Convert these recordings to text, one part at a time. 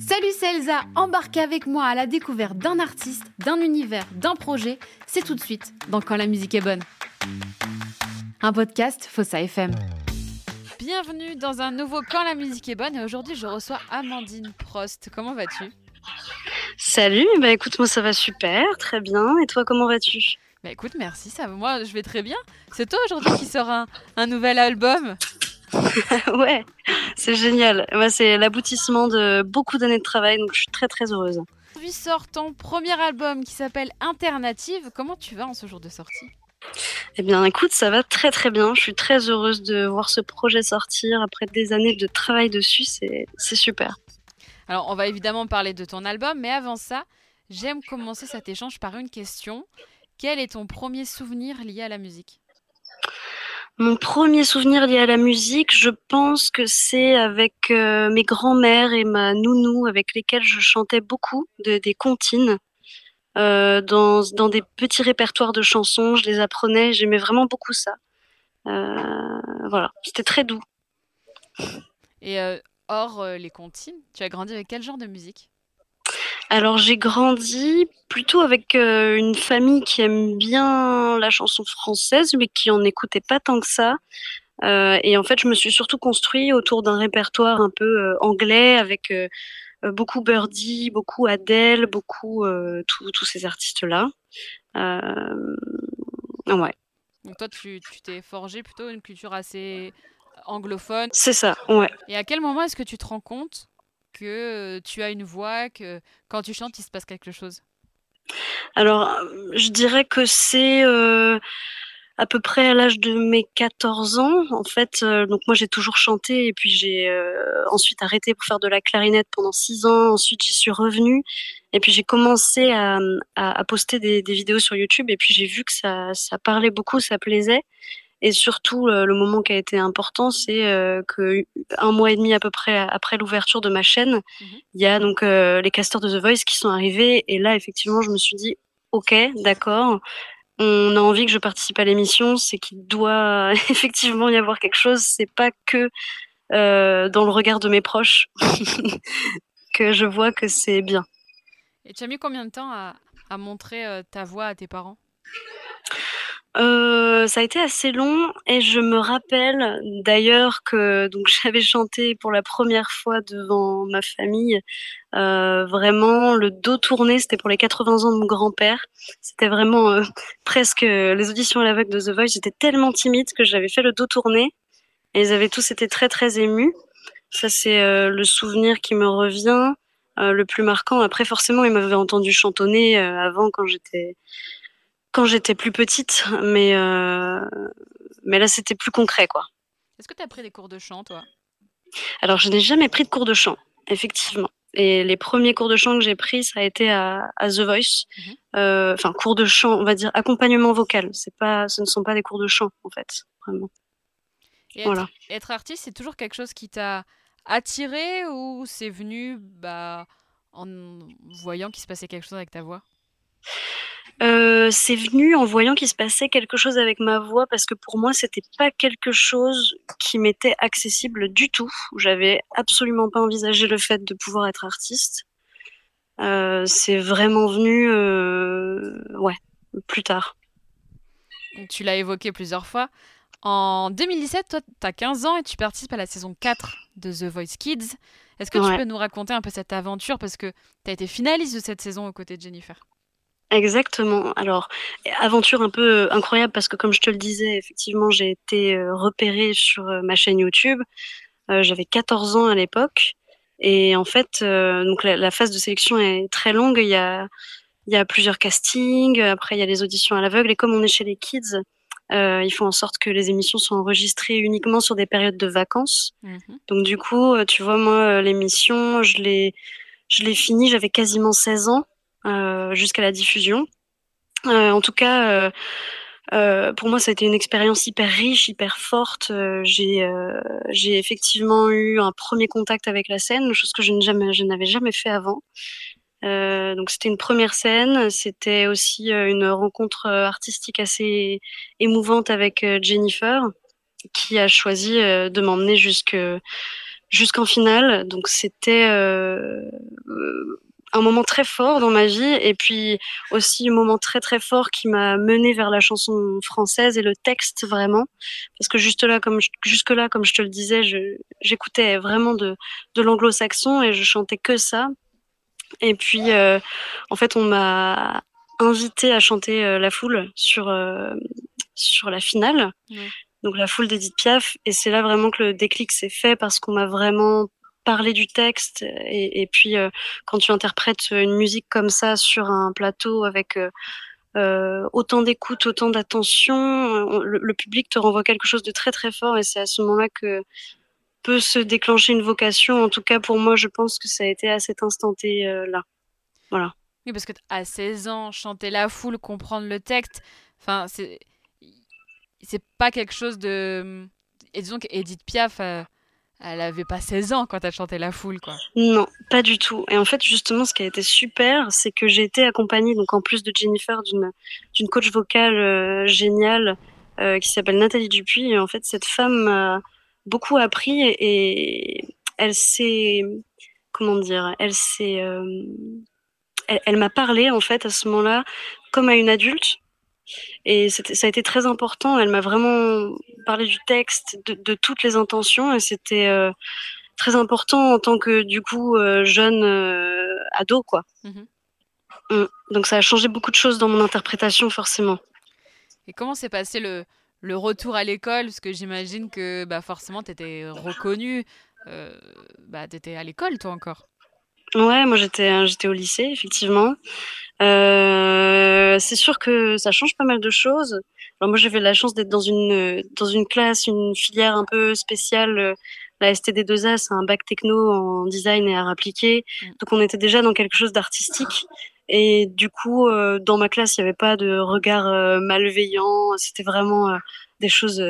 Salut, c'est Elsa. Embarquez avec moi à la découverte d'un artiste, d'un univers, d'un projet. C'est tout de suite dans Quand la musique est bonne. Un podcast Fossa FM. Bienvenue dans un nouveau Quand la musique est bonne. Et aujourd'hui, je reçois Amandine Prost. Comment vas-tu? Salut, bah écoute, moi ça va super, très bien. Et toi, comment vas-tu? Bah écoute, merci, ça, moi je vais très bien. C'est toi aujourd'hui qui sort un, un nouvel album? Ouais, c'est génial. C'est l'aboutissement de beaucoup d'années de travail, donc je suis très très heureuse. Aujourd'hui sort ton premier album qui s'appelle Alternative. Comment tu vas en ce jour de sortie? Eh bien, écoute, ça va très très bien. Je suis très heureuse de voir ce projet sortir après des années de travail dessus. C'est super. Alors, on va évidemment parler de ton album, mais avant ça, j'aime commencer cet échange par une question. Quel est ton premier souvenir lié à la musique? Mon premier souvenir lié à la musique, je pense que c'est avec euh, mes grands-mères et ma nounou avec lesquelles je chantais beaucoup de, des comptines. euh, dans, des petits répertoires de chansons, je les apprenais, j'aimais vraiment beaucoup ça. Euh, voilà, c'était très doux. Et hors les comptines, tu as grandi avec quel genre de musique? Alors j'ai grandi plutôt avec euh, une famille qui aime bien la chanson française, mais qui en écoutait pas tant que ça. Euh, et en fait, je me suis surtout construit autour d'un répertoire un peu euh, anglais avec beaucoup Birdie, beaucoup Adele, beaucoup tous ces artistes-là. Ouais, Donc toi, tu tu t'es forgé plutôt une culture assez anglophone. c'est ça, ouais. Et à quel moment est-ce que tu te rends compte que tu as une voix, que quand tu chantes, il se passe quelque chose? Alors, je dirais que c'est à peu près à l'âge de mes 14 ans. En fait, donc moi j'ai toujours chanté et puis j'ai ensuite arrêté pour faire de la clarinette pendant six ans. Ensuite, j'y suis revenue et puis j'ai commencé à, à, à poster des, des vidéos sur YouTube et puis j'ai vu que ça, ça parlait beaucoup, ça plaisait. Et surtout, euh, le moment qui a été important, c'est euh, que un mois et demi à peu près après l'ouverture de ma chaîne, Mhm. il y a donc euh, les casteurs de The Voice qui sont arrivés. Et là, effectivement, je me suis dit, ok, d'accord, on a envie que je participe à l'émission, c'est qu'il doit effectivement y avoir quelque chose. C'est pas que euh, dans le regard de mes proches que je vois que c'est bien. Et tu as mis combien de temps à, à montrer euh, ta voix à tes parents? Euh, ça a été assez long et je me rappelle d'ailleurs que donc j'avais chanté pour la première fois devant ma famille, euh, vraiment le dos tourné, c'était pour les 80 ans de mon grand-père. C'était vraiment euh, presque euh, les auditions à l'aveugle de The Voice. J'étais tellement timide que j'avais fait le dos tourné et ils avaient tous été très très émus. Ça c'est euh, le souvenir qui me revient le plus marquant. Après forcément ils m'avaient entendu chantonner avant quand j'étais quand j'étais plus petite, mais euh, mais là c'était plus concret quoi. Est-ce que tu as pris des cours de chant, toi? Alors je n'ai jamais pris de cours de chant, effectivement. Et les premiers cours de chant que j'ai pris, ça a été à, à The Voice. Mhm. Euh, Enfin cours de chant, on va dire accompagnement vocal. C'est pas, ce ne sont pas des cours de chant en fait, vraiment. Et être, Voilà. être artiste, c'est toujours quelque chose qui t'a attiré ou c'est venu bah, en voyant qu'il se passait quelque chose avec ta voix? Euh, c'est venu en voyant qu'il se passait quelque chose avec ma voix parce que pour moi c'était pas quelque chose qui m'était accessible du tout. J'avais absolument pas envisagé le fait de pouvoir être artiste. Euh, c'est vraiment venu, euh, ouais, plus tard. Tu l'as évoqué plusieurs fois. En 2017, toi, tu as 15 ans et tu participes à la saison 4 de The Voice Kids. Est-ce que tu peux nous raconter un peu cette aventure? Parce que tu as été finaliste de cette saison aux côtés de Jennifer. Exactement. Alors, aventure un peu euh, incroyable parce que comme je te le disais, effectivement, j'ai été euh, repérée sur euh, ma chaîne YouTube. Euh, J'avais 14 ans à l'époque. Et en fait, euh, donc la, la phase de sélection est très longue. Il y a, il y a plusieurs castings. Après, il y a les auditions à l'aveugle. Et comme on est chez les kids, euh, ils font en sorte que les émissions sont enregistrées uniquement sur des périodes de vacances. Mhm. Donc du coup, tu vois, moi, l'émission, je l'ai, je l'ai finie, j'avais quasiment 16 ans jusqu'à la diffusion. Euh, en tout cas, euh, euh, pour moi, ça a été une expérience hyper riche, hyper forte. Euh, j'ai, euh, j'ai effectivement eu un premier contact avec la scène, chose que je, n'avais jamais fait avant. Euh, donc c'était une première scène, c'était aussi euh, une rencontre euh, artistique assez émouvante avec euh, Jennifer, qui a choisi de m'emmener jusque jusqu'en finale. Donc c'était un moment très fort dans ma vie et puis aussi un moment très très fort qui m'a mené vers la chanson française et le texte vraiment. Parce que juste là comme jusque là comme je te le disais j'écoutais vraiment de, de l'anglo-saxon et je chantais que ça. Et puis euh, en fait on m'a invité à chanter euh, la foule sur euh, sur la finale. Donc la foule d'Edith Piaf. Et c'est là vraiment que le déclic s'est fait parce qu'on m'a vraiment parler du texte et, puis euh, quand tu interprètes une musique comme ça sur un plateau avec euh, euh, autant d'écoute, autant d'attention, le, public te renvoie quelque chose de très très fort et c'est à ce moment-là que peut se déclencher une vocation. En tout cas, pour moi, je pense que ça a été à cet instant là. Voilà. Oui, parce que à 16 ans, chanter la foule, comprendre le texte, enfin, c'est c'est pas quelque chose de. Et disons qu'Edith Piaf elle avait pas 16 ans quand elle chantait La Foule, quoi. Non, pas du tout. Et en fait, justement, ce qui a été super, c'est que j'ai été accompagnée, donc en plus de Jennifer, d'une coach vocale euh, géniale euh, qui s'appelle Nathalie Dupuis. Et en fait, cette femme m'a beaucoup appris et, elle s'est, comment dire, elle s'est, euh, elle m'a parlé en fait à ce moment-là comme à une adulte et ça a été très important. Elle m'a vraiment parlé du texte, de, toutes les intentions, et c'était euh, très important en tant que du coup euh, jeune euh, ado, quoi. Mmh mmh. Donc ça a changé beaucoup de choses dans mon interprétation, forcément. Et comment s'est passé le, le, retour à l'école? Parce que j'imagine que bah, forcément, tu étais reconnue. bah, tu étais à l'école, toi encore Ouais, moi j'étais j'étais au lycée, effectivement. Euh, c'est sûr que ça change pas mal de choses. Alors moi j'avais la chance d'être dans une dans une classe, une filière un peu spéciale. La STD2A, c'est un bac techno en design et art appliqué. Mm. Donc on était déjà dans quelque chose d'artistique. Et du coup, euh, dans ma classe, il n'y avait pas de regard euh, malveillant. C'était vraiment euh, des choses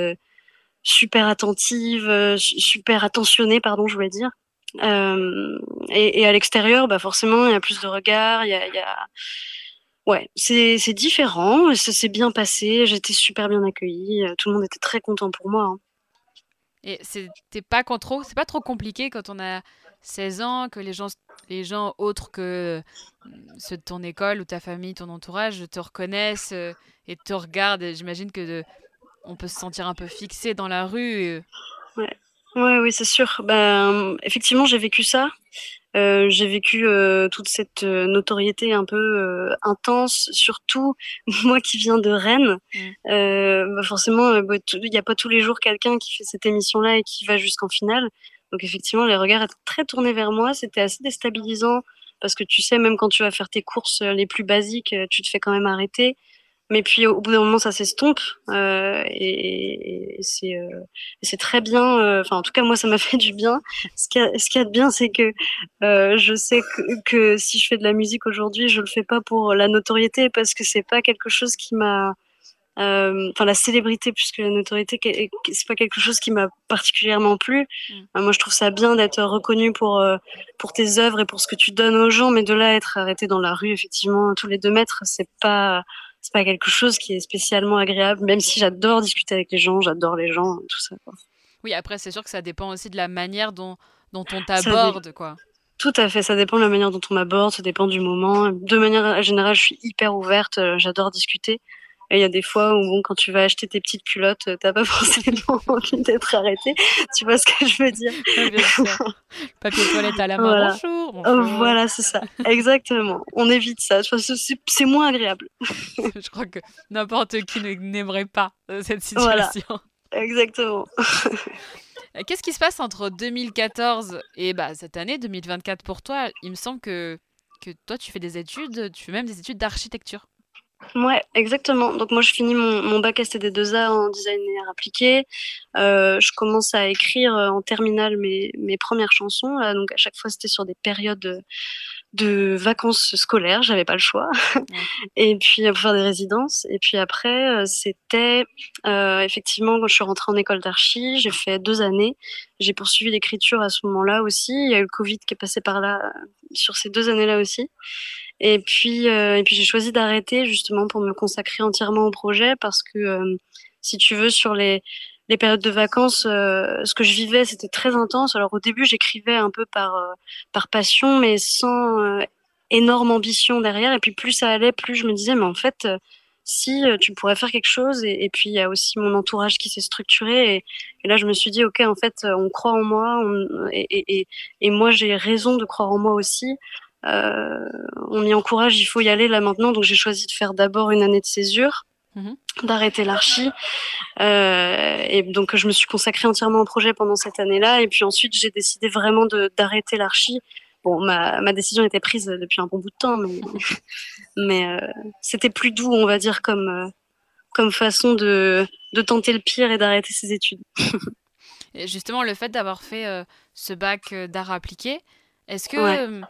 super attentives, super attentionnées, pardon, je voulais dire. Euh, et, et, à l'extérieur, bah forcément, il y a plus de regards, il y a, y a... Ouais, c'est différent, ça s'est bien passé, j'étais super bien accueillie, euh, tout le monde était très content pour moi. Hein. Et c'était pas trop, c'est pas trop compliqué quand on a 16 ans, que les gens, les gens autres que euh, ceux de ton école ou ta famille, ton entourage, te reconnaissent et te regardent. J'imagine que on peut se sentir un peu fixé dans la rue. Ouais. Ouais, oui, c'est sûr. Ben, effectivement, j'ai vécu ça. Euh, j'ai vécu euh, toute cette euh, notoriété un peu intense, surtout moi qui viens de Rennes. Mmh. Bah, forcément, bah, il n'y a pas tous les jours quelqu'un qui fait cette émission-là et qui va jusqu'en finale. Donc effectivement, les regards étaient très tournés vers moi. C'était assez déstabilisant parce que tu sais, même quand tu vas faire tes courses les plus basiques, tu te fais quand même arrêter. Mais puis au bout d'un moment, ça s'estompe euh, et, c'est euh, c'est très bien. Euh, enfin, en tout cas, moi, ça m'a fait du bien. Ce qui a, ce qui a de bien, c'est que euh, je sais que, que, si je fais de la musique aujourd'hui, je le fais pas pour la notoriété parce que c'est pas quelque chose qui m'a euh, enfin la célébrité puisque la notoriété c'est pas quelque chose qui m'a particulièrement plu mm. moi je trouve ça bien d'être reconnu pour pour tes œuvres et pour ce que tu donnes aux gens mais de là être arrêté dans la rue effectivement tous les deux mètres c'est pas c'est pas quelque chose qui est spécialement agréable, même si j'adore discuter avec les gens, j'adore les gens, tout ça. Quoi. Oui, après, c'est sûr que ça dépend aussi de la manière dont, dont on t'aborde, quoi. Tout à fait, ça dépend de la manière dont on m'aborde, ça dépend du moment. De manière générale, je suis hyper ouverte, euh, j'adore discuter. Et il y a des fois où, bon, quand tu vas acheter tes petites culottes, t'as pas forcément envie d'être arrêté. Tu vois ce que je veux dire? Papier toilette à la main, voilà. bonjour. Oh, voilà, c'est ça. Exactement. On évite ça. C'est moins agréable. je crois que n'importe qui n'aimerait pas euh, cette situation. Voilà. Exactement. Euh, qu'est-ce qui se passe entre 2014 et bah, cette année, 2024 pour toi? Il me semble que, que toi, tu fais des études, tu fais même des études d'architecture. Ouais, exactement. Donc moi, je finis mon, mon bac STD2A en design et art appliqué. Euh, je commence à écrire euh, en terminale mes, mes premières chansons. donc à chaque fois, c'était sur des périodes de, vacances scolaires. J'avais pas le choix. et puis pour faire des résidences. Et puis après, euh, c'était euh, effectivement quand je suis rentrée en école d'archi, j'ai fait deux années. J'ai poursuivi l'écriture à ce moment-là aussi. Il y a eu le Covid qui est passé par là sur ces deux années-là aussi. Et puis, euh, et puis j'ai choisi d'arrêter justement pour me consacrer entièrement au projet parce que, euh, si tu veux, sur les les périodes de vacances, ce que je vivais, c'était très intense. Alors au début, j'écrivais un peu par par passion, mais sans énorme ambition derrière. Et puis plus ça allait, plus je me disais, mais en fait, si tu pourrais faire quelque chose. Et, puis il y a aussi mon entourage qui s'est structuré. Et, là, je me suis dit, ok, en fait, on croit en moi, et, et, moi j'ai raison de croire en moi aussi. Euh, on m'y encourage, il faut y aller là maintenant. Donc j'ai choisi de faire d'abord une année de césure, mhm. d'arrêter l'archi. Euh, et donc je me suis consacrée entièrement au projet pendant cette année-là. Et puis ensuite j'ai décidé vraiment d'arrêter l'archi. Bon, ma, ma, décision était prise depuis un bon bout de temps, mais, mais euh, c'était plus doux, on va dire, comme, comme façon de, de tenter le pire et d'arrêter ses études. et justement, le fait d'avoir fait ce bac d'art appliqué, est-ce que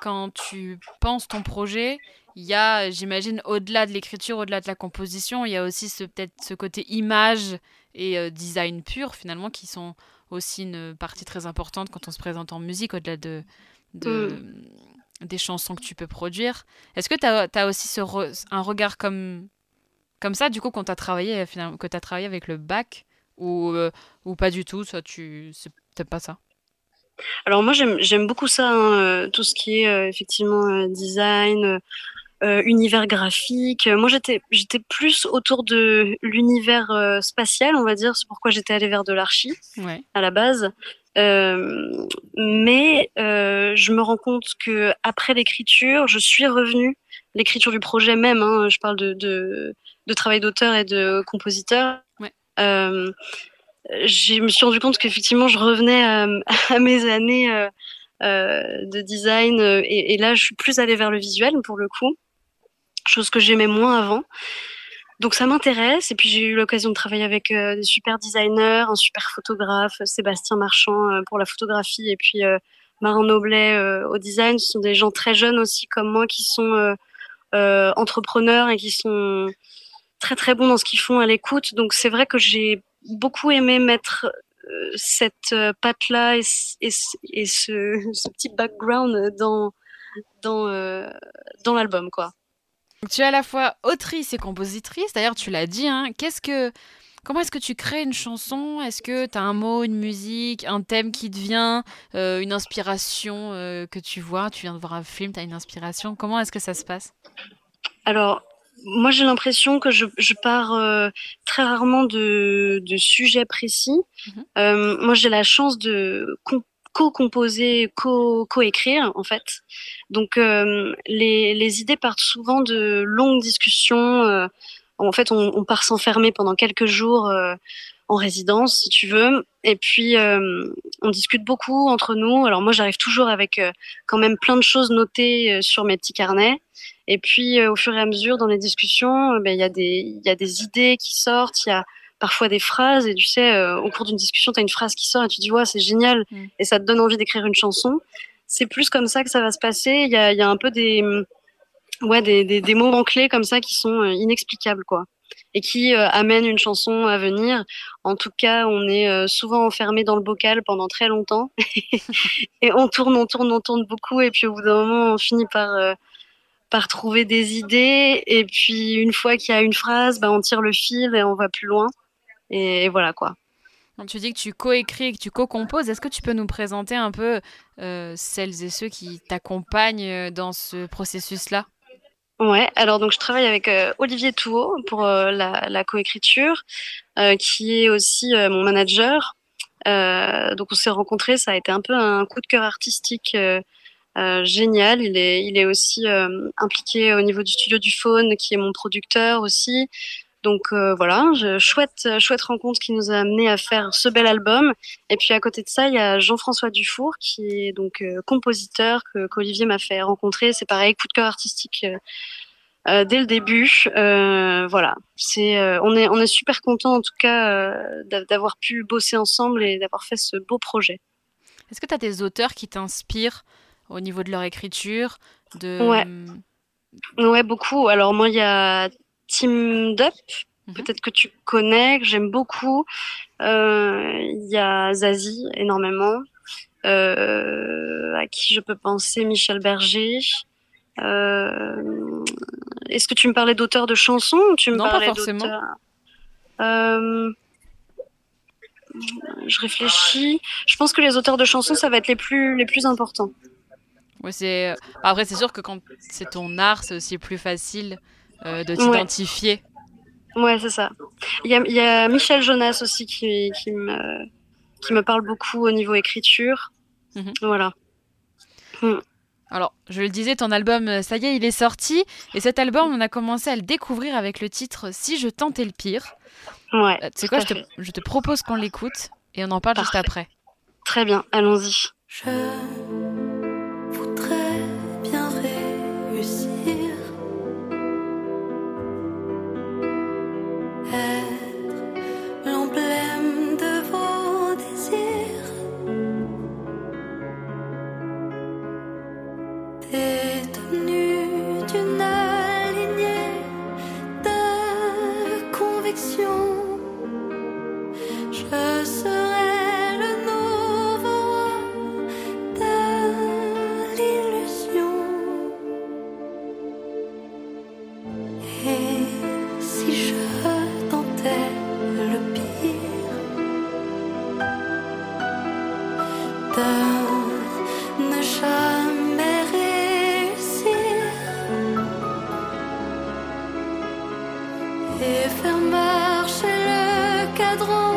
quand tu penses ton projet, il y a, j'imagine, au-delà de l'écriture, au-delà de la composition, il y a aussi ce, peut-être ce côté image et euh, design pur, finalement, qui sont aussi une partie très importante quand on se présente en musique, au-delà de, mm. des chansons que tu peux produire. Est-ce que tu as, aussi ce un regard comme, comme ça, du coup, quand tu as travaillé, finalement, que tu as travaillé avec le bac, ou, euh, ou pas du tout, soit tu c'est pas ça? Alors moi j'aime beaucoup ça, hein, euh, tout ce qui est euh, effectivement euh, design, univers graphique. Moi j'étais j'étais plus autour de l'univers spatial, on va dire. C'est pourquoi j'étais allée vers de l'archi à la base. mais je me rends compte que après l'écriture, je suis revenue l'écriture du projet même. Hein, je parle de, de, travail d'auteur et de compositeur. Ouais je me suis rendu compte qu'effectivement, je revenais à, mes années euh, euh, de design euh, et, là, je suis plus allée vers le visuel pour le coup, chose que j'aimais moins avant. Donc ça m'intéresse et puis j'ai eu l'occasion de travailler avec des super designers, un super photographe, Sébastien Marchand pour la photographie et puis Marin Noblet au design. Ce sont des gens très jeunes aussi comme moi qui sont entrepreneurs et qui sont très très bons dans ce qu'ils font à l'écoute. Donc c'est vrai que j'ai beaucoup aimé mettre euh, cette euh, patte-là et, et, ce, petit background dans, dans, euh, dans l'album, quoi. Tu es à la fois autrice et compositrice, d'ailleurs tu l'as dit, hein. Qu'est-ce que... Comment est-ce que tu crées une chanson? Est-ce que tu as un mot, une musique, un thème qui te vient, une inspiration que tu vois? Tu viens de voir un film, tu as une inspiration. Comment est-ce que ça se passe? Alors, moi, j'ai l'impression que je, je pars euh, très rarement de, de sujets précis. Mhm. Euh, moi, j'ai la chance de co-composer, co-écrire, en fait. Donc, euh, les, les, idées partent souvent de longues discussions. Euh, en fait, on, on part s'enfermer pendant quelques jours euh, en résidence, si tu veux. Et puis, on discute beaucoup entre nous. Alors, moi, j'arrive toujours avec quand même plein de choses notées sur mes petits carnets. Et puis, euh, au fur et à mesure, dans les discussions, euh, ben, il y, a des, y a des idées qui sortent, il y a parfois des phrases, et tu sais, euh, au cours d'une discussion, tu as une phrase qui sort et tu dis, ouais, c'est génial, mm. et ça te donne envie d'écrire une chanson. C'est plus comme ça que ça va se passer. Il y a, y a, un peu des, ouais, des, des, des moments clés comme ça qui sont inexplicables, quoi et qui amènent une chanson à venir. En tout cas, on est souvent enfermé dans le bocal pendant très longtemps et on tourne, on tourne, on tourne beaucoup et puis au bout d'un moment, on finit par par trouver des idées. Et puis, une fois qu'il y a une phrase, bah, on tire le fil et on va plus loin. Et, voilà quoi. tu dis que tu coécris et que tu co-composes. Est-ce que tu peux nous présenter un peu euh, celles et ceux qui t'accompagnent euh, dans ce processus-là? Ouais, alors donc je travaille avec euh, Olivier Touot pour la, la coécriture, qui est aussi mon manager. donc on s'est rencontrés, ça a été un peu un coup de cœur artistique euh, génial. Il est, il est aussi euh, impliqué au niveau du studio du Faune, qui est mon producteur aussi. Donc euh, voilà, chouette, chouette rencontre qui nous a amené à faire ce bel album. Et puis à côté de ça, il y a Jean-François Dufour qui est donc compositeur qu'Olivier m'a fait rencontrer. C'est pareil, coup de cœur artistique dès le début. Voilà, c'est on est on est super content en tout cas d'avoir pu bosser ensemble et d'avoir fait ce beau projet. Est-ce que tu as des auteurs qui t'inspirent au niveau de leur écriture de... Ouais. ouais, beaucoup. Alors moi, il y a Team Dup, mhm. peut-être que tu connais, que j'aime beaucoup. Euh, il y a Zazie, énormément. Euh, à qui je peux penser Michel Berger. Euh, est-ce que tu me parlais d'auteurs de chansons ou tu me non, parlais pas forcément. je réfléchis. Je pense que les auteurs de chansons, ça va être les plus, les plus importants. Ouais, c'est. Après, c'est sûr que quand c'est ton art, c'est aussi plus facile de t'identifier. Ouais, c'est ça. Il y a, Michel Jonas aussi qui, qui, me, qui me parle beaucoup au niveau écriture. Mhm. Voilà. Mm. Alors, je le disais, ton album, euh, ça y est, il est sorti. Et cet album, on a commencé à le découvrir avec le titre Si je tentais le pire. Ouais. Euh, tu sais quoi, je te, je te, propose qu'on l'écoute et on en parle juste après. Très bien, allons-y. Je le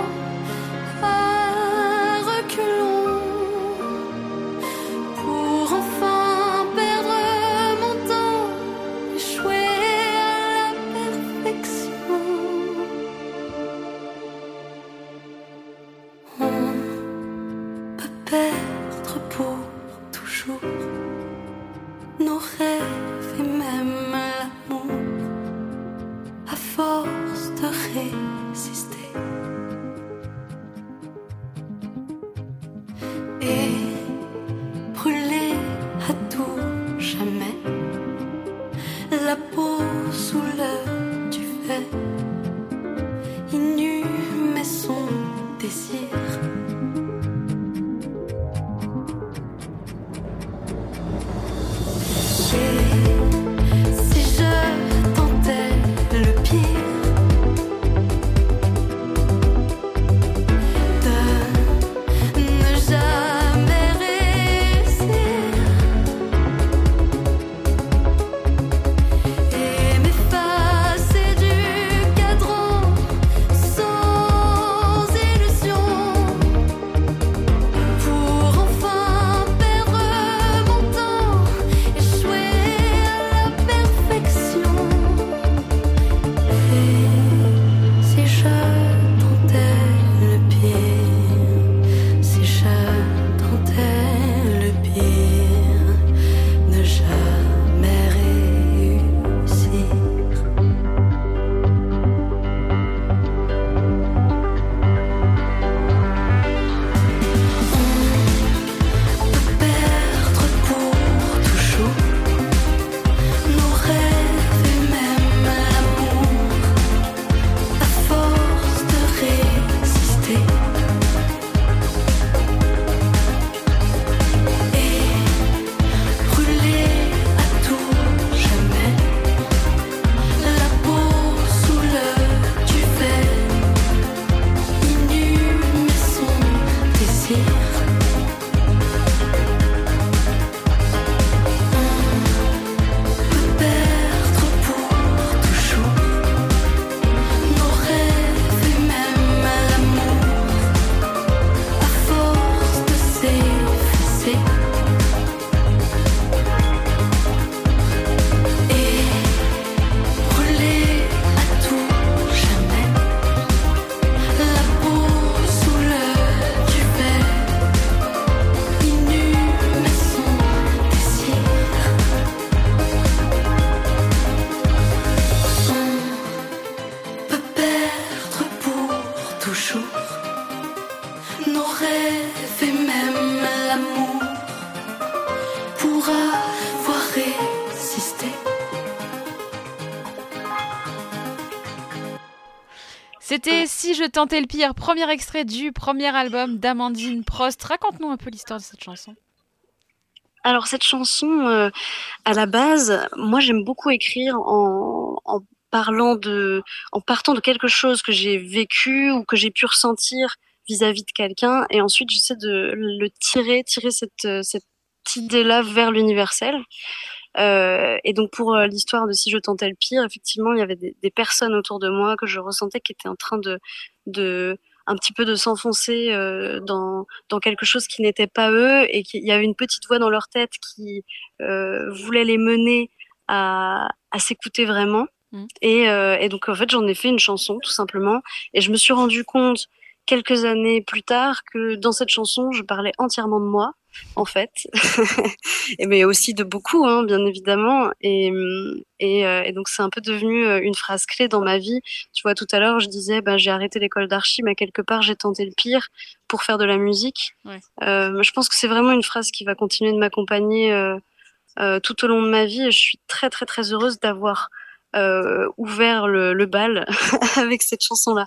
Tentais le pire, premier extrait du premier album d'Amandine Prost. Raconte-nous un peu l'histoire de cette chanson. Alors cette chanson, euh, à la base, moi j'aime beaucoup écrire en, parlant de, en partant de quelque chose que j'ai vécu ou que j'ai pu ressentir vis-à-vis de quelqu'un, et ensuite j'essaie de le tirer, tirer cette, cette idée-là vers l'universel. Euh, et donc pour euh, l'histoire de si je tentais le pire, effectivement, il y avait des, personnes autour de moi que je ressentais qui étaient en train de, de un petit peu de s'enfoncer euh, dans, dans quelque chose qui n'était pas eux et qu'il y avait une petite voix dans leur tête qui euh, voulait les mener à, à s'écouter vraiment. Mmh. Et, euh, et, donc en fait j'en ai fait une chanson tout simplement et je me suis rendu compte quelques années plus tard que dans cette chanson je parlais entièrement de moi en fait, et mais aussi de beaucoup, hein, bien évidemment. Et, et, euh, et donc c'est un peu devenu euh, une phrase clé dans ma vie. Tu vois, tout à l'heure, je disais, bah, j'ai arrêté l'école d'archi, mais quelque part, j'ai tenté le pire pour faire de la musique. Ouais. Euh, je pense que c'est vraiment une phrase qui va continuer de m'accompagner euh, euh, tout au long de ma vie. Et je suis très, très, très heureuse d'avoir ouvert le, le bal avec cette chanson-là.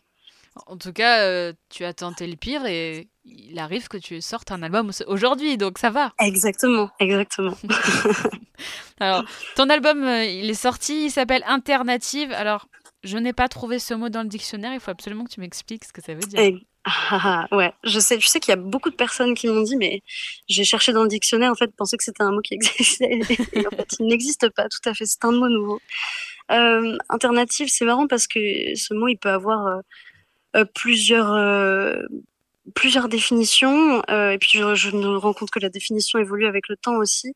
En tout cas, euh, tu as tenté le pire et il arrive que tu sortes un album aujourd'hui, donc ça va. Exactement, exactement. Alors, ton album, euh, il est sorti, il s'appelle Alternative. Alors, je n'ai pas trouvé ce mot dans le dictionnaire, il faut absolument que tu m'expliques ce que ça veut dire. Et... Ah, ouais, je sais, je sais qu'il y a beaucoup de personnes qui m'ont dit, mais j'ai cherché dans le dictionnaire, en fait, pensais que c'était un mot qui existait. Et en fait, il n'existe pas, tout à fait, c'est un mot nouveau. Euh, alternative, c'est marrant parce que ce mot, il peut avoir euh, plusieurs euh, plusieurs définitions euh, et puis je, je, me rends compte que la définition évolue avec le temps aussi.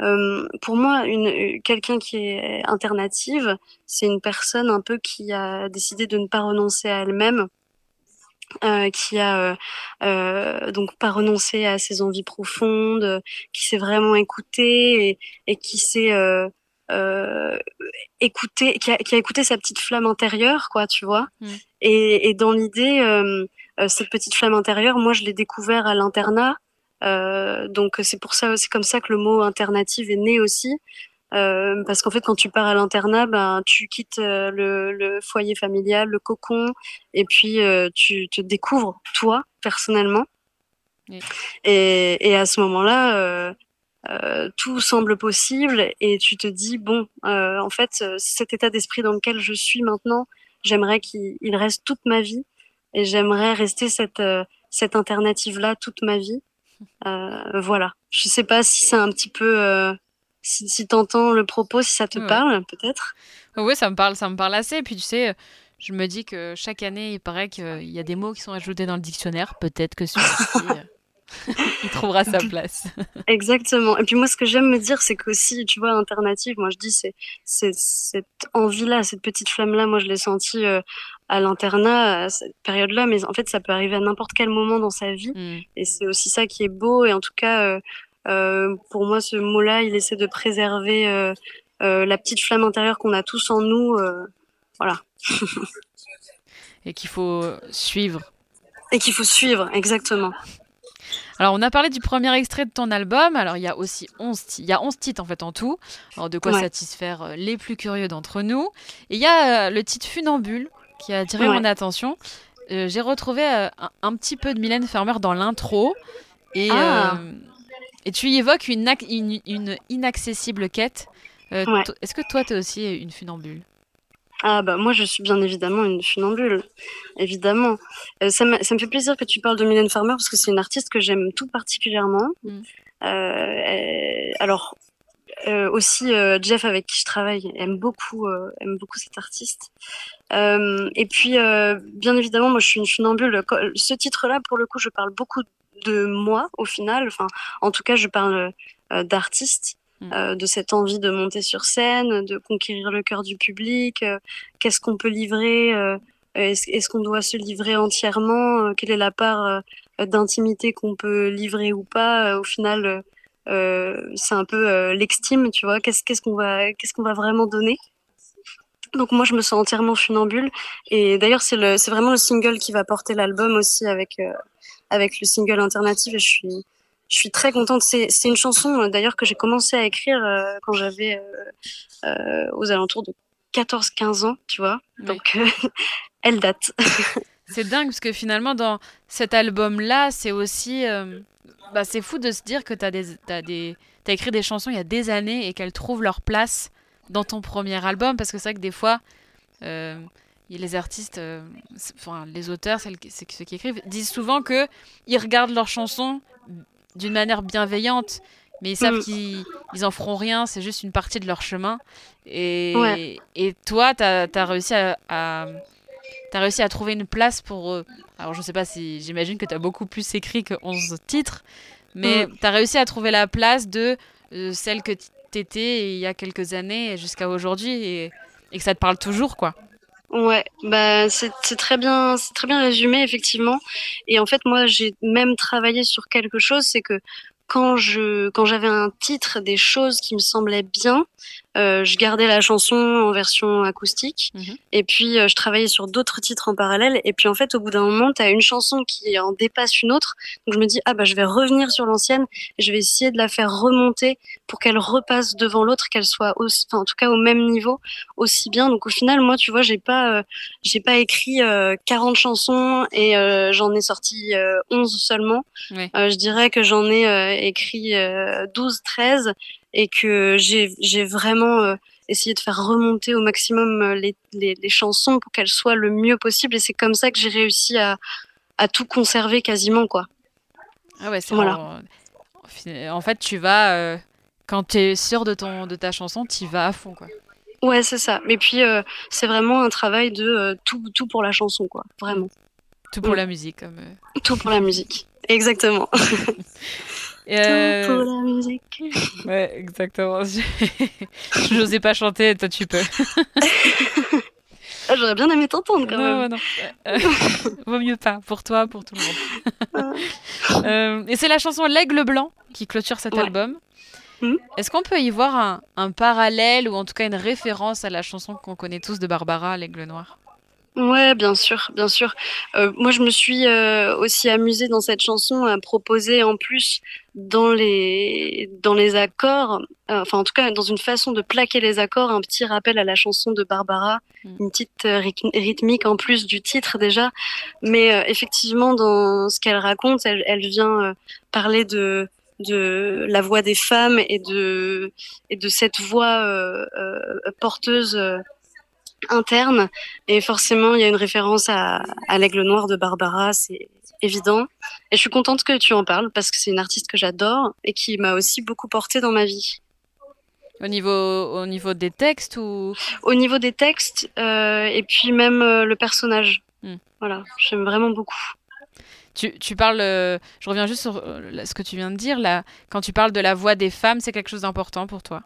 Euh, pour moi, une, quelqu'un qui est alternative, c'est une personne un peu qui a décidé de ne pas renoncer à elle-même, euh, qui a euh, donc pas renoncé à ses envies profondes, qui s'est vraiment écouté et, et qui s'est euh, qui a, qui a, écouté sa petite flamme intérieure, quoi, tu vois. Mm. Et, et, dans l'idée, euh, euh, cette petite flamme intérieure, moi, je l'ai découvert à l'internat. Euh, donc c'est pour ça, c'est comme ça que le mot alternative est né aussi. Euh, parce qu'en fait, quand tu pars à l'internat, ben, tu quittes euh, le, le, foyer familial, le cocon, et puis euh, tu te découvres toi personnellement. Oui. Et, et, à ce moment-là, euh, tout semble possible et tu te dis bon euh, en fait euh, cet état d'esprit dans lequel je suis maintenant j'aimerais qu'il reste toute ma vie et j'aimerais rester cette euh, cette alternative là toute ma vie. Euh, voilà. Je sais pas si c'est un petit peu si, si t'entends le propos si ça te ouais. parle peut-être. Oui ça me parle ça me parle assez. Et puis tu sais je me dis que chaque année il paraît qu'il y a des mots qui sont ajoutés dans le dictionnaire. Peut-être que celui-ci trouvera sa place. Exactement. Et puis moi, ce que j'aime me dire, c'est qu'aussi, tu vois, alternative, moi je dis, c'est, c'est cette envie-là, cette petite flamme-là, moi je l'ai sentie euh, à l'internat, à cette période-là, mais en fait, ça peut arriver à n'importe quel moment dans sa vie. Mm. Et c'est aussi ça qui est beau. Et en tout cas, euh, euh, pour moi, ce mot-là, il essaie de préserver la petite flamme intérieure qu'on a tous en nous. voilà. et qu'il faut suivre. Et qu'il faut suivre, exactement. Alors, on a parlé du premier extrait de ton album. Alors, il y a aussi 11, il y a 11 titres en fait en tout. Alors, de quoi ouais. satisfaire euh, les plus curieux d'entre nous. Et il y a euh, le titre Funambule qui a attiré ouais. mon attention. Euh, J'ai retrouvé euh, un, un, petit peu de Mylène Farmer dans l'intro. Et, ah. Et tu y évoques une, une, une inaccessible quête. Ouais. Est-ce que toi, tu es aussi une funambule? Ah bah moi je suis bien évidemment une funambule, évidemment. Euh, ça, ça, me fait plaisir que tu parles de Mylène Farmer parce que c'est une artiste que j'aime tout particulièrement. Mm. Euh, alors euh, aussi euh, Jeff avec qui je travaille aime beaucoup euh, aime beaucoup cet artiste. et puis bien évidemment moi je suis une funambule. Ce titre-là pour le coup je parle beaucoup de moi au final. Enfin en tout cas je parle d'artiste. Mmh. euh, de cette envie de monter sur scène, de conquérir le cœur du public. Euh, Qu'est-ce qu'on peut livrer euh, Est-ce est qu'on doit se livrer entièrement euh, Quelle est la part d'intimité qu'on peut livrer ou pas Au final, c'est un peu l'extime, tu vois. Qu'est-ce qu'est-ce qu'on va, qu'est-ce qu'on va vraiment donner donc moi je me sens entièrement funambule et d'ailleurs c'est le c'est vraiment le single qui va porter l'album aussi avec euh, avec le single alternative et je suis je suis très contente. C'est, c'est une chanson euh, d'ailleurs que j'ai commencé à écrire euh, quand j'avais euh, aux alentours de 14-15 ans, tu vois. Oui. Donc elle date. c'est dingue parce que finalement dans cet album-là, c'est aussi, bah, c'est fou de se dire que t'as des, t'as des, t'as écrit des chansons il y a des années et qu'elles trouvent leur place dans ton premier album parce que c'est vrai que des fois. Les artistes, enfin les auteurs, ceux qui écrivent, disent souvent que ils regardent leurs chansons d'une manière bienveillante, mais ils savent mm. qu'ils ils en feront rien, c'est juste une partie de leur chemin. Et, et toi, tu as, as, réussi à, à as réussi à trouver une place pour. alors, je sais pas si. J'imagine que tu as beaucoup plus écrit que 11 titres, mais mm. tu as réussi à trouver la place de celle que tu étais il y a quelques années jusqu'à aujourd'hui et, et, que ça te parle toujours, quoi. Ouais, bah c'est très bien, c'est très bien résumé effectivement. Et en fait, moi, j'ai même travaillé sur quelque chose, c'est que quand je quand j'avais un titre des choses qui me semblaient bien, euh, je gardais la chanson en version acoustique. Mhm. et puis euh, je travaillais sur d'autres titres en parallèle. Et puis en fait au bout d'un moment tu as une chanson qui en dépasse une autre. Donc je me dis ah bah je vais revenir sur l'ancienne. Et je vais essayer de la faire remonter pour qu'elle repasse devant l'autre qu'elle soit en tout cas au même niveau aussi bien. Donc au final moi tu vois j'ai pas euh, j'ai pas écrit 40 chansons et j'en ai sorti 11 seulement. Je dirais que j'en ai écrit 12 13 et que j'ai vraiment euh, essayé de faire remonter au maximum euh, les, les, les chansons pour qu'elles soient le mieux possible. Et c'est comme ça que j'ai réussi à, à, tout conserver quasiment. quoi. Ah ouais, c'est voilà. En, en, fait, tu vas, euh, quand tu es sûr de, ton, de ta chanson, tu vas à fond. quoi. Ouais, c'est ça. Mais puis, euh, c'est vraiment un travail de tout, tout pour la chanson, quoi. Vraiment. Tout pour mm. la musique. Comme, Tout pour la musique. Exactement. Euh... Tout pour la musique. Ouais, exactement. Je n'osais pas chanter, toi tu peux. Ah, j'aurais bien aimé t'entendre quand non, même. Non, euh, Vaut mieux pas, pour toi, pour tout le monde. euh, et c'est la chanson L'Aigle Blanc qui clôture cet ouais. album. Mmh. Est-ce qu'on peut y voir un, un, parallèle ou en tout cas une référence à la chanson qu'on connaît tous de Barbara, L'Aigle Noir? Ouais, bien sûr, bien sûr. Euh, moi, je me suis euh, aussi amusée dans cette chanson à proposer en plus dans les dans les accords, euh, enfin en tout cas dans une façon de plaquer les accords, un petit rappel à la chanson de Barbara, mm. une petite euh, rythmique en plus du titre déjà. Mais euh, effectivement, dans ce qu'elle raconte, elle, elle vient parler de de la voix des femmes et de et de cette voix porteuse interne. Et forcément, il y a une référence à, à l'aigle noir de Barbara, c'est évident. Et je suis contente que tu en parles parce que c'est une artiste que j'adore et qui m'a aussi beaucoup portée dans ma vie. Au niveau, au niveau des textes ou? Au niveau des textes euh, et puis même euh, le personnage. Mm. Voilà, j'aime vraiment beaucoup. Tu, tu parles, euh, je reviens juste sur ce que tu viens de dire là. Quand tu parles de la voix des femmes, c'est quelque chose d'important pour toi?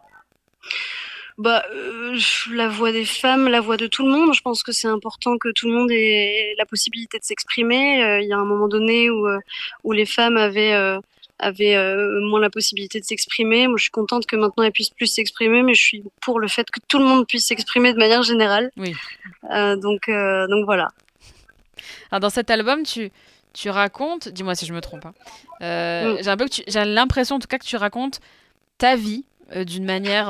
Bah, euh, la voix des femmes, la voix de tout le monde. Je pense que c'est important que tout le monde ait la possibilité de s'exprimer. Euh, il y a un moment donné où, euh, où les femmes avaient, euh, avaient moins la possibilité de s'exprimer. Moi, je suis contente que maintenant elles puissent plus s'exprimer, mais je suis pour le fait que tout le monde puisse s'exprimer de manière générale. Oui. donc, donc voilà. Alors, dans cet album, tu, tu racontes, dis-moi si je me trompe, hein. mm. j'ai l'impression en tout cas que tu racontes ta vie d'une manière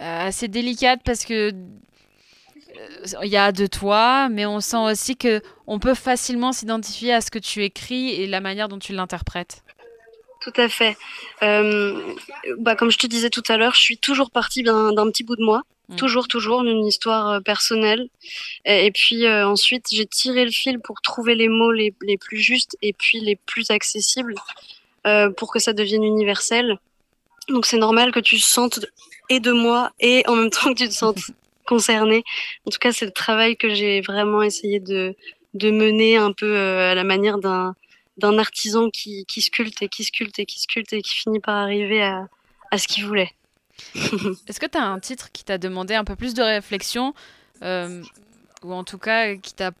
assez délicate parce que il euh, y a de toi, mais on sent aussi que on peut facilement s'identifier à ce que tu écris et la manière dont tu l'interprètes. Tout à fait. Euh, bah, comme je te disais tout à l'heure, je suis toujours partie d'un petit bout de moi. Mmh. Toujours, toujours, d'une histoire euh, personnelle. Et, et puis euh, ensuite, j'ai tiré le fil pour trouver les mots les, les plus justes et puis les plus accessibles euh, pour que ça devienne universel. Donc c'est normal que tu sentes et de moi et en même temps que tu te sens concerné. En tout cas, c'est le travail que j'ai vraiment essayé de, de mener un peu euh, à la manière d'un d'un artisan qui, qui sculpte et qui sculpte et qui sculpte et qui finit par arriver à, à ce qu'il voulait. Est-ce que tu as un titre qui t'a demandé un peu plus de réflexion euh, ou en tout cas qui t'a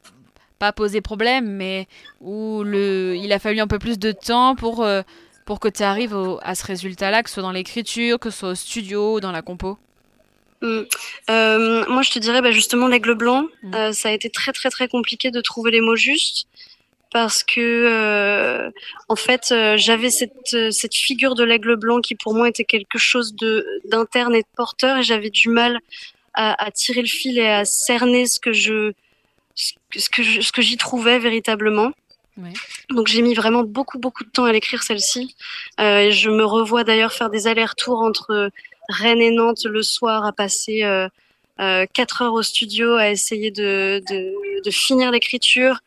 pas posé problème mais où le, il a fallu un peu plus de temps pour euh, pour que tu arrives au, à ce résultat-là, que ce soit dans l'écriture, que ce soit au studio dans la compo mmh. euh, Moi, je te dirais bah, justement l'aigle blanc. Mmh. Euh, ça a été très très très compliqué de trouver les mots justes parce que euh, en fait euh, j'avais cette cette figure de l'aigle blanc qui pour moi était quelque chose de d'interne et de porteur et j'avais du mal à, à, tirer le fil et à cerner ce que je ce que je, ce que j'y trouvais véritablement. Donc j'ai mis vraiment beaucoup beaucoup de temps à l'écrire celle-ci. Euh, je me revois d'ailleurs faire des allers-retours entre Rennes et Nantes le soir à passer euh, quatre heures au studio à essayer de finir l'écriture,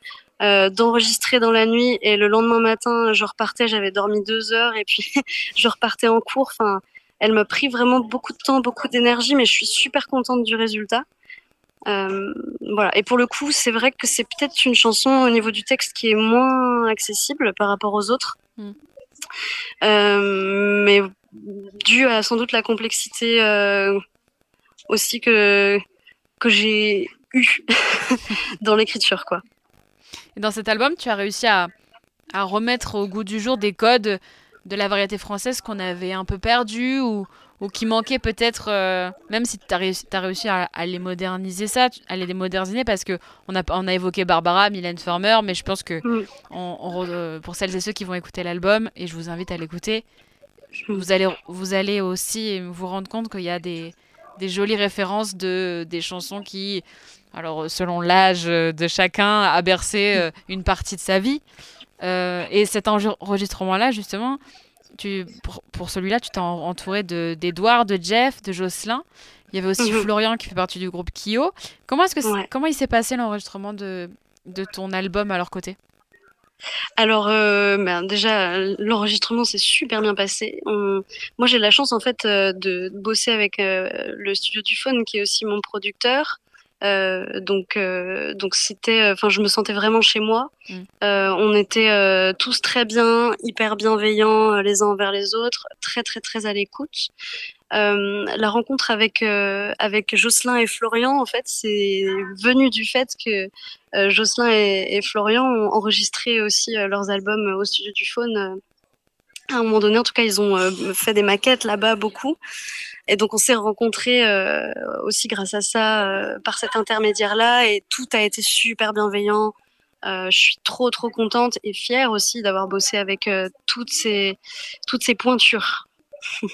euh, d'enregistrer dans la nuit et le lendemain matin, je repartais, j'avais dormi deux heures et puis je repartais en cours. Enfin, elle m'a pris vraiment beaucoup de temps, beaucoup d'énergie, mais je suis super contente du résultat. Euh, voilà. Et pour le coup, c'est vrai que c'est peut-être une chanson au niveau du texte qui est moins accessible par rapport aux autres. Mm. Euh, mais dû à sans doute la complexité euh, aussi que, que j'ai eu dans l'écriture, quoi. Et dans cet album, tu as réussi à, à remettre au goût du jour des codes de la variété française qu'on avait un peu perdu ou, ou qui manquaient peut-être, euh, même si tu as réussi, as réussi à, les moderniser ça, à les moderniser parce que on a, on a évoqué Barbara, Mylène Farmer, mais je pense que mm. on, euh, pour celles et ceux qui vont écouter l'album, et je vous invite à l'écouter, mm. vous allez, vous allez aussi vous rendre compte qu'il y a des, des jolies références de des chansons qui alors selon l'âge de chacun, a bercé euh, une partie de sa vie. Euh, et cet enregistrement-là, justement, tu, pour, celui-là, tu t'es entouré d'Edouard, de, Jeff, de Jocelyn. Il y avait aussi mhm. Florian qui fait partie du groupe Kyo. Comment, est-ce que comment il s'est passé l'enregistrement de, de ton album à leur côté? Alors, euh, ben déjà, l'enregistrement s'est super bien passé. Moi, j'ai la chance en fait de bosser avec le studio du Phone, qui est aussi mon producteur. Euh, donc, euh, donc c'était, enfin, je me sentais vraiment chez moi. Mm. Euh, on était tous très bien, hyper bienveillants les uns envers les autres, très très très à l'écoute. la rencontre avec avec Jocelyn et Florian, en fait, c'est venu du fait que Jocelyn et, et, Florian ont enregistré aussi leurs albums au studio du Faune à un moment donné, en tout cas, ils ont euh, fait des maquettes là-bas beaucoup. Et donc, on s'est rencontrés euh, aussi grâce à ça, euh, par cet intermédiaire-là. Et tout a été super bienveillant. je suis trop, trop contente et fière aussi d'avoir bossé avec toutes, ces, toutes ces pointures.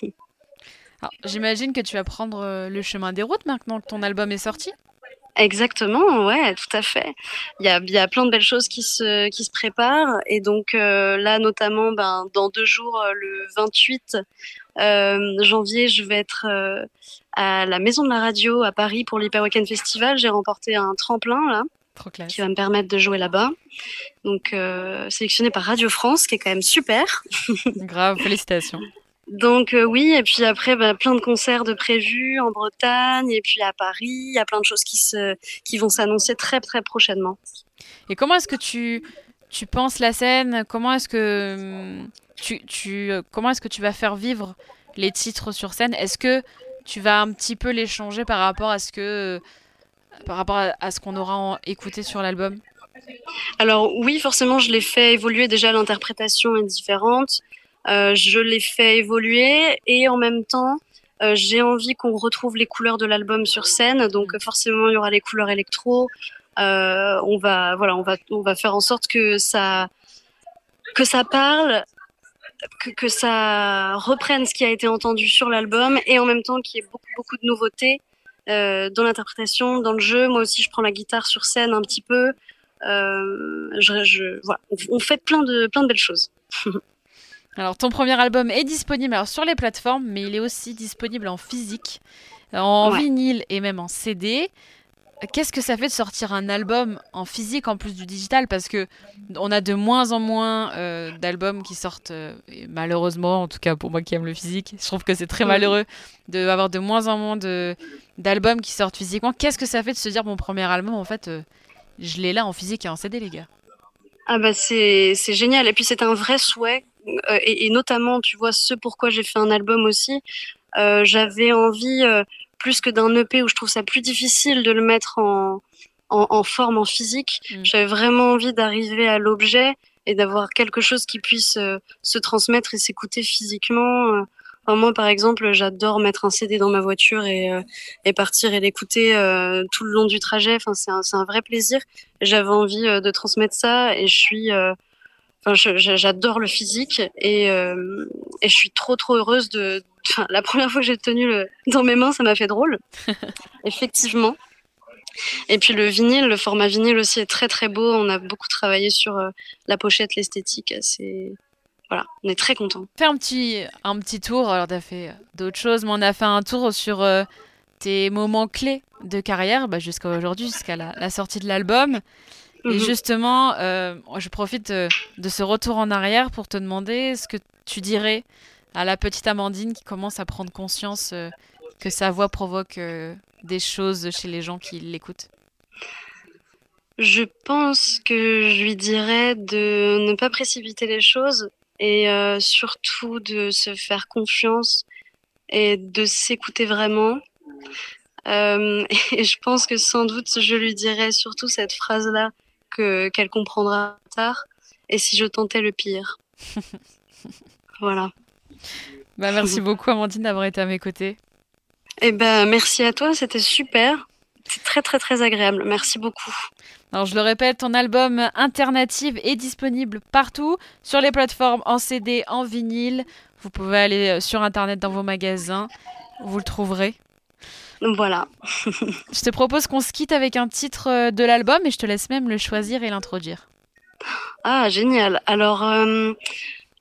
J'imagine que tu vas prendre le chemin des routes maintenant que ton album est sorti. Exactement, ouais, tout à fait. Il y a, y a plein de belles choses qui se, qui se préparent. Et donc euh, là, notamment, ben, dans deux jours, euh, le 28 euh, janvier, je vais être à la Maison de la Radio à Paris pour l'Hyper Weekend Festival. J'ai remporté un tremplin là. qui va me permettre de jouer là-bas. Donc, sélectionné par Radio France, qui est quand même super. Grave, félicitations. Donc euh, oui, et puis après, bah, plein de concerts de prévus en Bretagne et puis à Paris. Il y a plein de choses qui, se, qui vont s'annoncer très très prochainement. Et comment est-ce que tu, tu penses la scène? Comment est-ce que hum, tu, tu, euh, comment est-ce que tu vas faire vivre les titres sur scène? Est-ce que tu vas un petit peu les changer par rapport à ce que par rapport à, ce qu'on aura écouté sur l'album? Alors oui, forcément, je l'ai fait évoluer. Déjà, l'interprétation est différente. Euh, je l'ai fait évoluer et en même temps, euh, j'ai envie qu'on retrouve les couleurs de l'album sur scène. Donc forcément, il y aura les couleurs électro. Euh, on va, voilà, on va, on va faire en sorte que ça, que ça parle, que, que ça reprenne ce qui a été entendu sur l'album et en même temps qu'il y ait beaucoup, beaucoup de nouveautés euh, dans l'interprétation, dans le jeu. Moi aussi, je prends la guitare sur scène un petit peu. Euh, je, je, voilà, on, fait plein de, plein de belles choses. Alors, ton premier album est disponible alors, sur les plateformes, mais il est aussi disponible en physique, en vinyle et même en CD. Qu'est-ce que ça fait de sortir un album en physique en plus du digital? Parce que on a de moins en moins euh, d'albums qui sortent, euh, malheureusement, en tout cas pour moi qui aime le physique, je trouve que c'est très malheureux d'avoir de moins en moins d'albums qui sortent physiquement. Qu'est-ce que ça fait de se dire mon premier album, en fait, euh, je l'ai là en physique et en CD, les gars? Ah bah c'est génial. Et puis c'est un vrai souhait euh, et, notamment, tu vois, ce pourquoi j'ai fait un album aussi, euh, j'avais envie, euh, plus que d'un EP où je trouve ça plus difficile de le mettre en, en, forme, en physique, mm. j'avais vraiment envie d'arriver à l'objet et d'avoir quelque chose qui puisse se transmettre et s'écouter physiquement. moi, par exemple, j'adore mettre un CD dans ma voiture et, et partir et l'écouter tout le long du trajet. Enfin, c'est un, un, vrai plaisir. J'avais envie de transmettre ça et je suis j'adore le physique et, euh, et, je suis trop trop heureuse de. la première fois que j'ai tenu le, dans mes mains, ça m'a fait drôle, effectivement. Et puis le vinyle, le format vinyle aussi est très très beau. On a beaucoup travaillé sur euh, la pochette, l'esthétique. C'est voilà, on est très content. Fais un petit un petit tour. Alors t'as fait d'autres choses, mais on a fait un tour sur euh, tes moments clés de carrière bah, jusqu'à aujourd'hui, jusqu'à la, sortie de l'album. Et Mhm. justement, euh, je profite euh, de ce retour en arrière pour te demander ce que tu dirais à la petite Amandine qui commence à prendre conscience euh, que sa voix provoque euh, des choses chez les gens qui l'écoutent. Je pense que je lui dirais de ne pas précipiter les choses et euh, surtout de se faire confiance et de s'écouter vraiment. Euh, et je pense que sans doute je lui dirais surtout cette phrase-là que qu'elle comprendra tard. Et si je tentais le pire. voilà. Bah, merci beaucoup Amandine d'avoir été à mes côtés. Eh ben merci à toi, c'était super. C'est très très très agréable. Merci beaucoup. Alors je le répète, ton album Alternative est disponible partout, sur les plateformes en CD, en vinyle. Vous pouvez aller euh, sur internet dans vos magasins, vous le trouverez. Voilà. Je te propose qu'on se quitte avec un titre euh, de l'album et je te laisse même le choisir et l'introduire. Ah, génial. Alors, euh,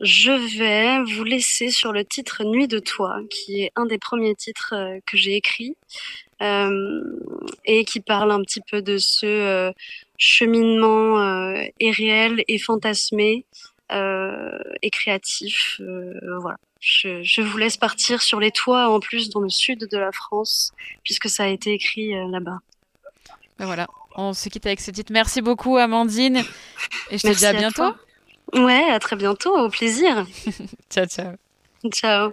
je vais vous laisser sur le titre Nuit de toi, qui est un des premiers titres euh, que j'ai écrit euh, et qui parle un petit peu de ce euh, cheminement euh, irréel et fantasmé et créatif. Voilà. Je, je vous laisse partir sur les toits en plus dans le sud de la France, puisque ça a été écrit euh, là-bas. Ben voilà, on se quitte avec ce titre. Merci beaucoup Amandine et je te dis à à bientôt. toi. Ouais, à très bientôt, au plaisir. Ciao ciao. Ciao.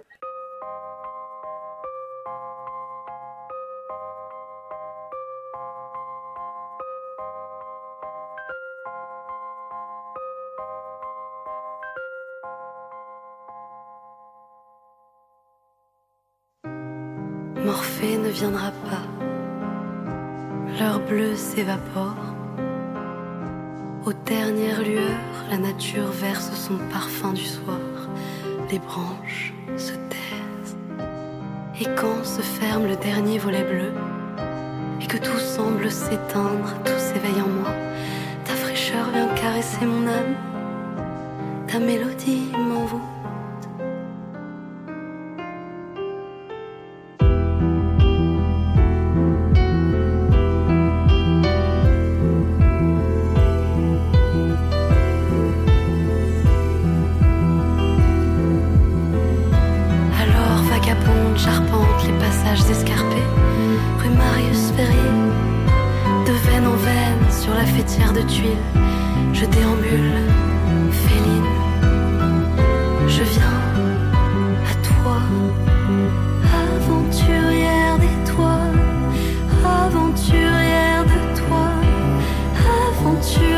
Morphée ne viendra pas. L'heure bleue s'évapore. Aux dernières lueurs, la nature verse son parfum du soir. Les branches se taisent. Et quand se ferme le dernier volet bleu, et que tout semble s'éteindre, tout s'éveille en moi, ta fraîcheur vient caresser mon âme. Ta mélodie 去